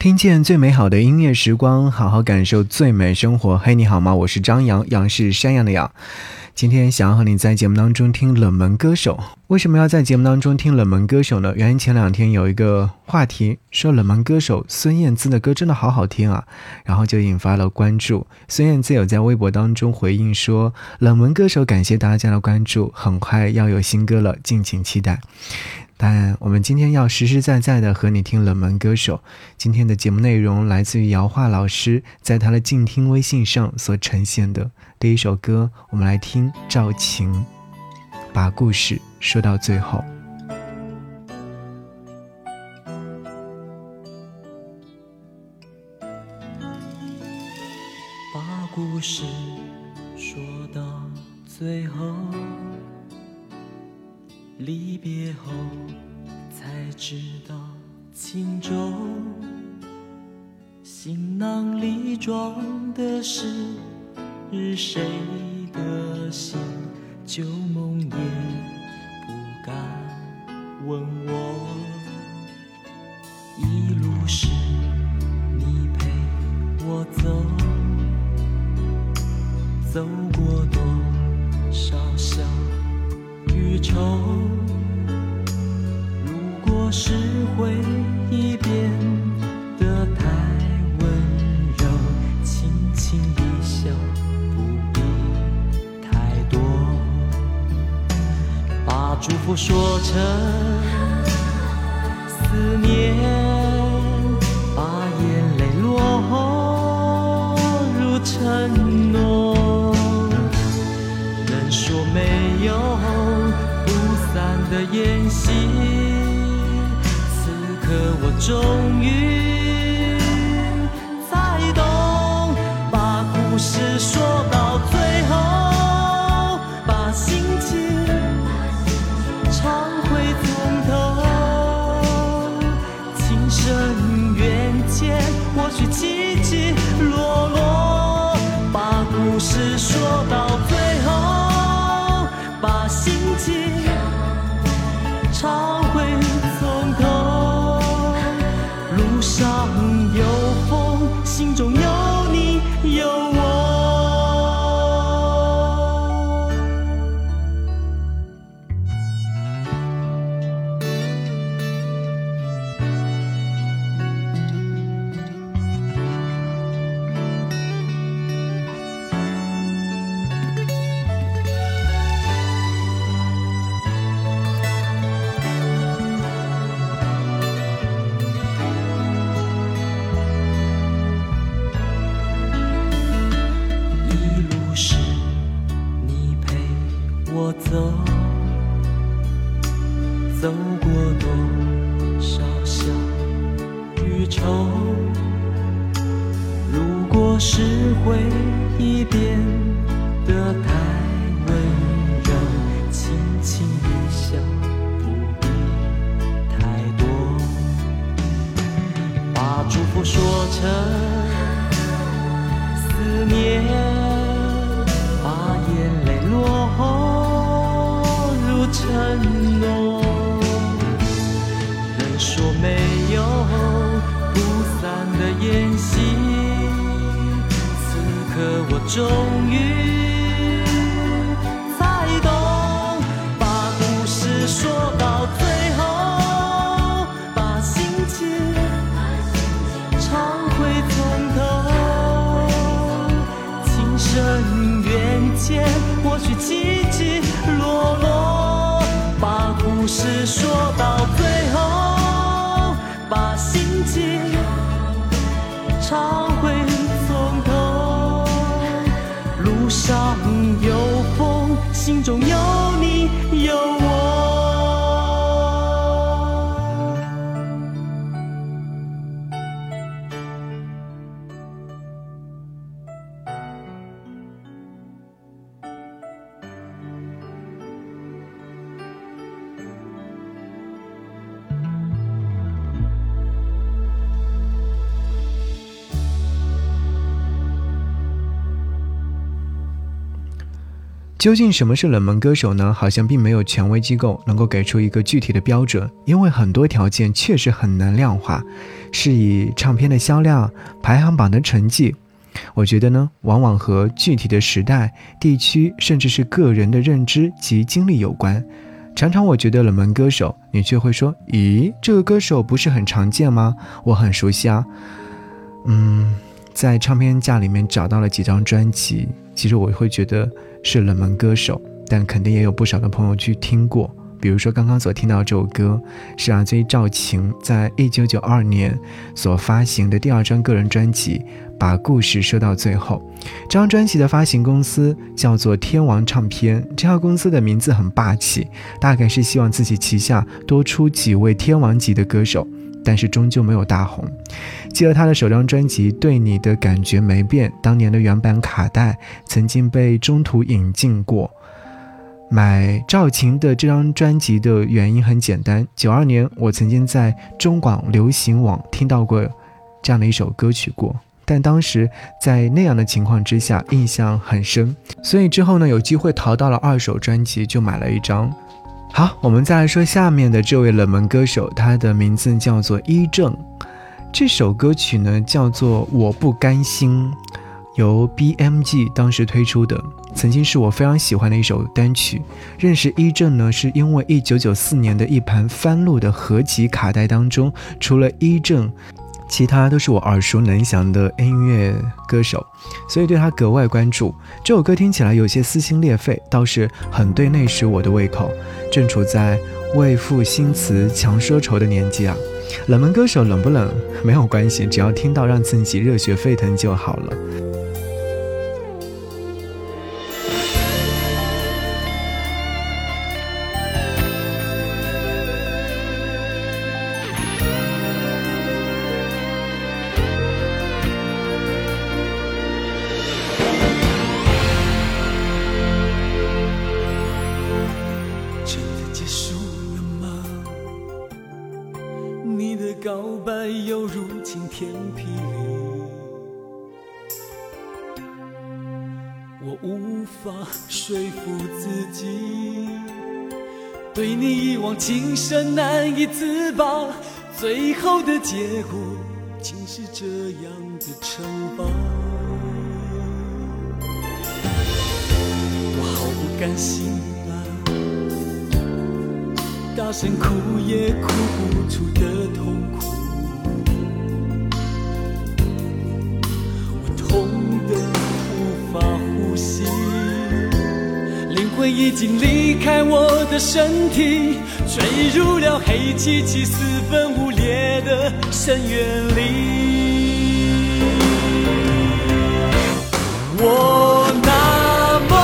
听见最美好的音乐时光，好好感受最美生活。嘿，你好吗？我是张扬，杨是山羊的羊。今天想要和你在节目当中听冷门歌手。为什么要在节目当中听冷门歌手呢？原因前两天有一个话题说冷门歌手孙燕姿的歌真的好好听啊，然后就引发了关注。孙燕姿有在微博当中回应说，冷门歌手感谢大家的关注，很快要有新歌了，敬请期待。但我们今天要实实在在的和你听冷门歌手。今天的节目内容来自于姚化老师在他的静听微信上所呈现的第一首歌，我们来听赵晴，把故事说到最后。把故事说到最后。离别后才知道轻重，行囊里装的是谁的心？旧梦也不敢问我。一路是你陪我走，走过多少笑与愁。思念，把眼泪落入承诺，人说没有不散的宴席。此刻我终于才懂，把故事说到最后，把心祝福说成思念，把眼泪落入承诺。人说没有不散的宴席，此刻我终于。故事说到最后，把心情唱回从头。路。上有风，心中有你有究竟什么是冷门歌手呢？好像并没有权威机构能够给出一个具体的标准，因为很多条件确实很难量化，是以唱片的销量、排行榜的成绩。我觉得呢，往往和具体的时代、地区，甚至是个人的认知及经历有关。常常我觉得冷门歌手，你却会说：“咦，这个歌手不是很常见吗？我很熟悉啊。”嗯，在唱片架里面找到了几张专辑，其实我会觉得。是冷门歌手，但肯定也有不少的朋友去听过。比如说刚刚所听到这首歌，是阿 J 赵晴在一九九二年所发行的第二张个人专辑《把故事说到最后》。这张专辑的发行公司叫做天王唱片，这家公司的名字很霸气，大概是希望自己旗下多出几位天王级的歌手。但是终究没有大红。记得他的首张专辑《对你的感觉没变》，当年的原版卡带曾经被中途引进过。买赵晴的这张专辑的原因很简单：九二年我曾经在中广流行网听到过这样的一首歌曲过，但当时在那样的情况之下印象很深，所以之后呢有机会淘到了二手专辑就买了一张。好，我们再来说下面的这位冷门歌手，他的名字叫做伊正。这首歌曲呢叫做《我不甘心》，由 BMG 当时推出的，曾经是我非常喜欢的一首单曲。认识伊正呢，是因为1994年的一盘翻录的合集卡带当中，除了伊正。其他都是我耳熟能详的音乐歌手，所以对他格外关注。这首歌听起来有些撕心裂肺，倒是很对那时我的胃口。正处在为赋新词强说愁的年纪啊，冷门歌手冷不冷没有关系，只要听到让自己热血沸腾就好了。法说服自己，对你一往情深难以自拔，最后的结果竟是这样的惩罚。我好不甘心啊，大声哭也哭不出的痛苦。已经离开我的身体，坠入了黑漆漆、四分五裂的深渊里。我那么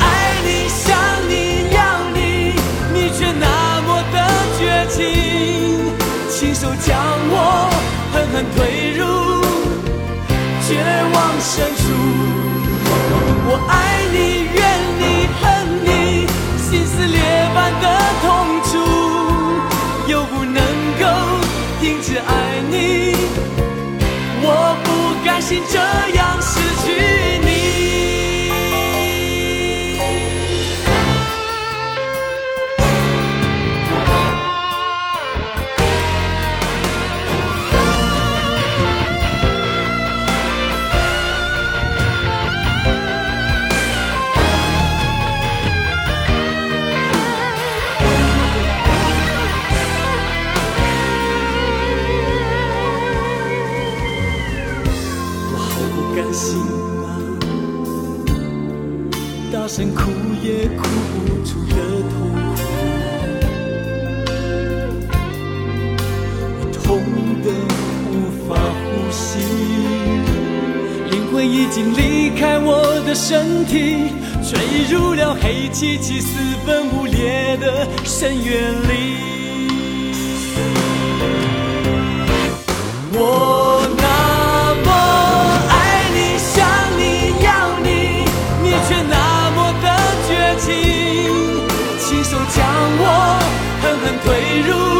爱你、想你、要你，你却那么的绝情，亲手将我狠狠推入绝望深处。我爱心这样心啊，大声哭也哭不出的痛苦，我痛得无法呼吸，灵魂已经离开我的身体，坠入了黑漆漆、四分五裂的深渊里。我。狠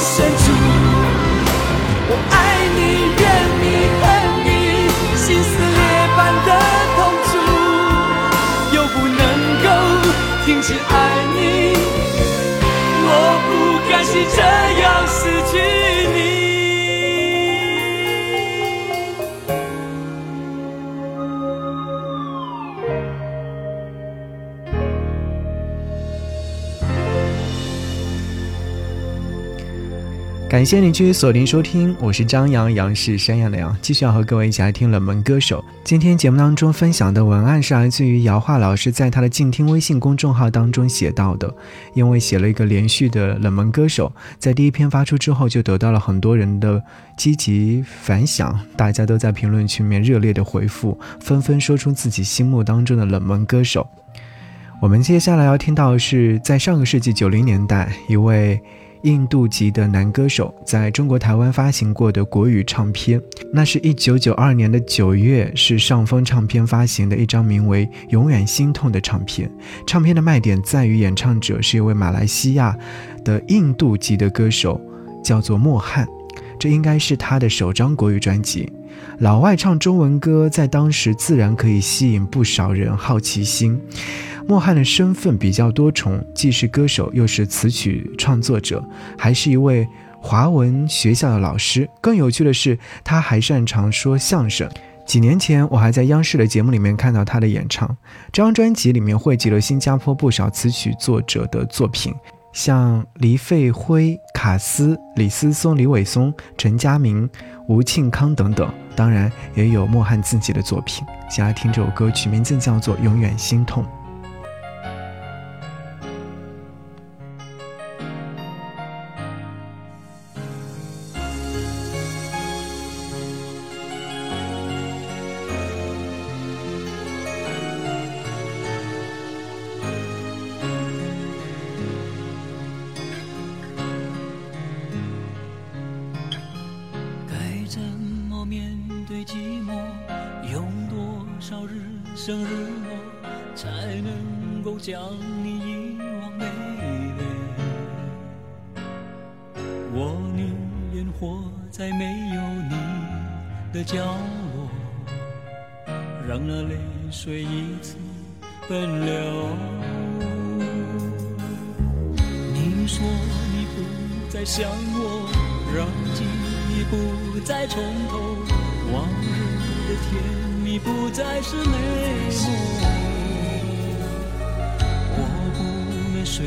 深处。我爱你，怨你，恨你，心撕裂般的痛楚，又不能够停止爱。感谢你继续锁定收听，我是张扬，杨是山羊的羊，继续要和各位一起来听冷门歌手。今天节目当中分享的文案是来自于姚化老师在他的静听微信公众号当中写到的。因为写了一个连续的冷门歌手，在第一篇发出之后就得到了很多人的积极反响，大家都在评论区里面热烈的回复，纷纷说出自己心目当中的冷门歌手。我们接下来要听到的是在上个世纪九零年代一位。印度籍的男歌手在中国台湾发行过的国语唱片，那是一九九二年的九月，是上峰唱片发行的一张名为《永远心痛》的唱片。唱片的卖点在于演唱者是一位马来西亚的印度籍的歌手，叫做莫汉。这应该是他的首张国语专辑。老外唱中文歌，在当时自然可以吸引不少人好奇心。莫汉的身份比较多重，既是歌手，又是词曲创作者，还是一位华文学校的老师。更有趣的是，他还擅长说相声。几年前，我还在央视的节目里面看到他的演唱。这张专辑里面汇集了新加坡不少词曲作者的作品，像黎费辉、卡斯、李思松、李伟松、陈嘉明、吴庆康等等。当然，也有莫汉自己的作品。想要听这首歌曲，名字叫做《永远心痛》。寂寞，用多少日升日落才能够将你遗忘，妹妹。我宁愿活在没有你的角落，让那泪水一次奔流。你说你不再想我，让记忆不再重头，往日的甜。蜜不再是美梦，我不能说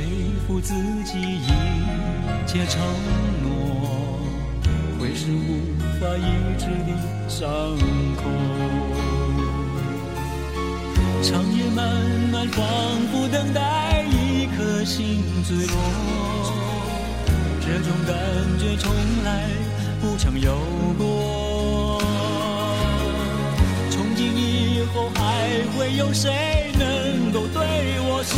服自己，一切承诺会是无法医治的伤口。长夜漫漫，仿佛等待一颗心坠落，这种感觉从来不曾有过。后还会有谁能够对我说，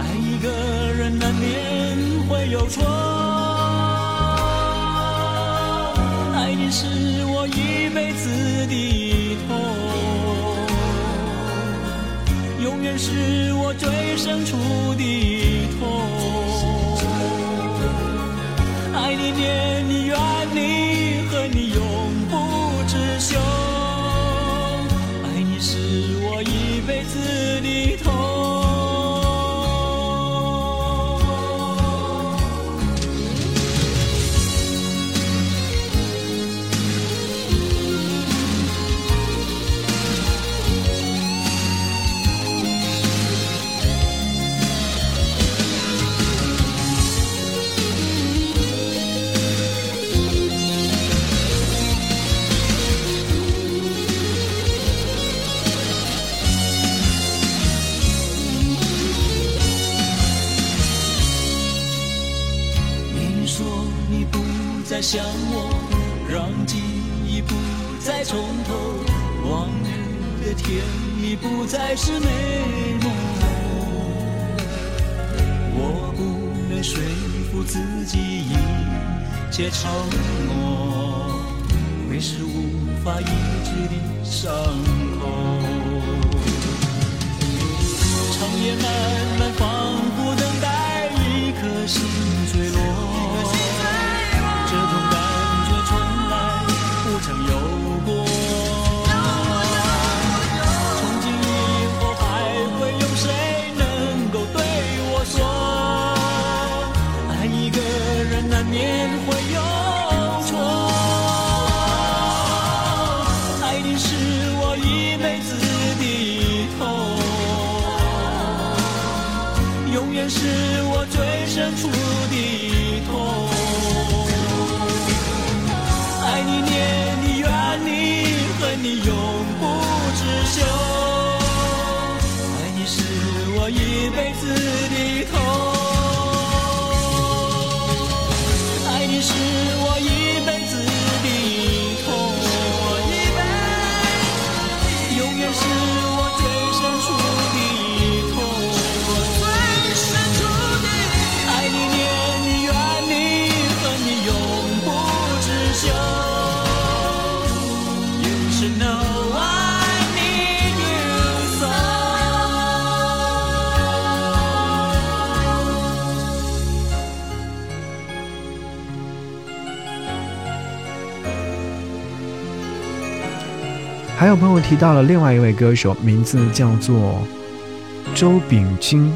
爱一个人难免会有错，爱你是我一辈子的痛，永远是我最深处的痛，爱你想我，让记忆不再重头，往日的甜蜜不再是美梦。我不能说服自己，一切承诺会是无法医治的伤口。长夜漫漫，一辈子的痛。还有朋友提到了另外一位歌手，名字叫做周秉钧。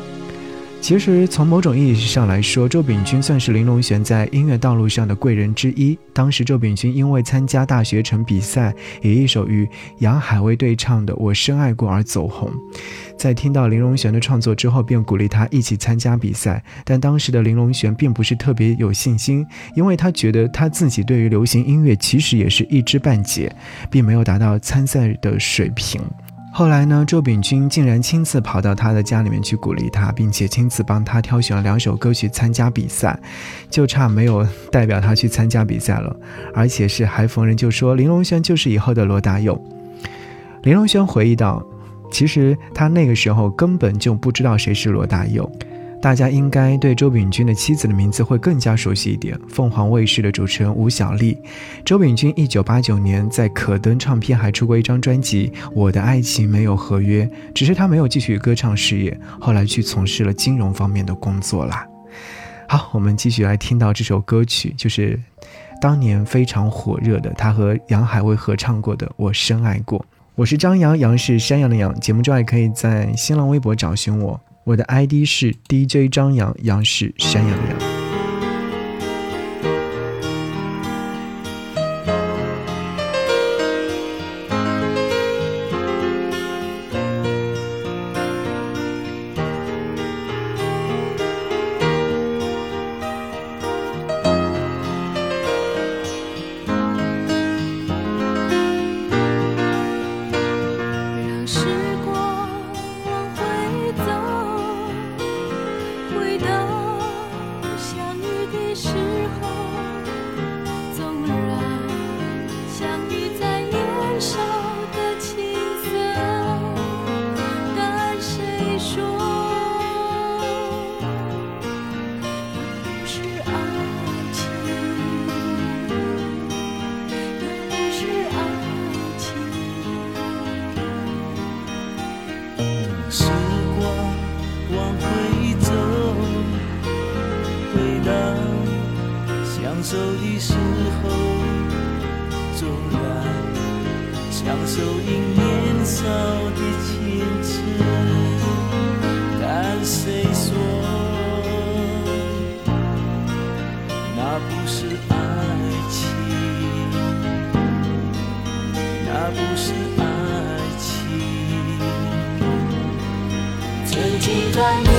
其实从某种意义上来说，周秉钧算是林隆璇在音乐道路上的贵人之一。当时周秉钧因为参加大学城比赛，以一首与杨海威对唱的《我深爱过》而走红。在听到林隆璇的创作之后，便鼓励他一起参加比赛。但当时的林隆璇并不是特别有信心，因为他觉得他自己对于流行音乐其实也是一知半解，并没有达到参赛的水平。后来呢，周秉钧竟然亲自跑到他的家里面去鼓励他，并且亲自帮他挑选了两首歌曲参加比赛，就差没有代表他去参加比赛了。而且是还逢人就说林隆轩就是以后的罗大佑。林隆轩回忆道：“其实他那个时候根本就不知道谁是罗大佑。”大家应该对周秉钧的妻子的名字会更加熟悉一点。凤凰卫视的主持人吴小莉，周秉钧一九八九年在可登唱片还出过一张专辑《我的爱情没有合约》，只是他没有继续歌唱事业，后来去从事了金融方面的工作啦。好，我们继续来听到这首歌曲，就是当年非常火热的，他和杨海威合唱过的《我深爱过》。我是张扬，杨是山羊的羊。节目中也可以在新浪微博找寻我。我的 ID 是 DJ 张扬，杨是山羊羊。几段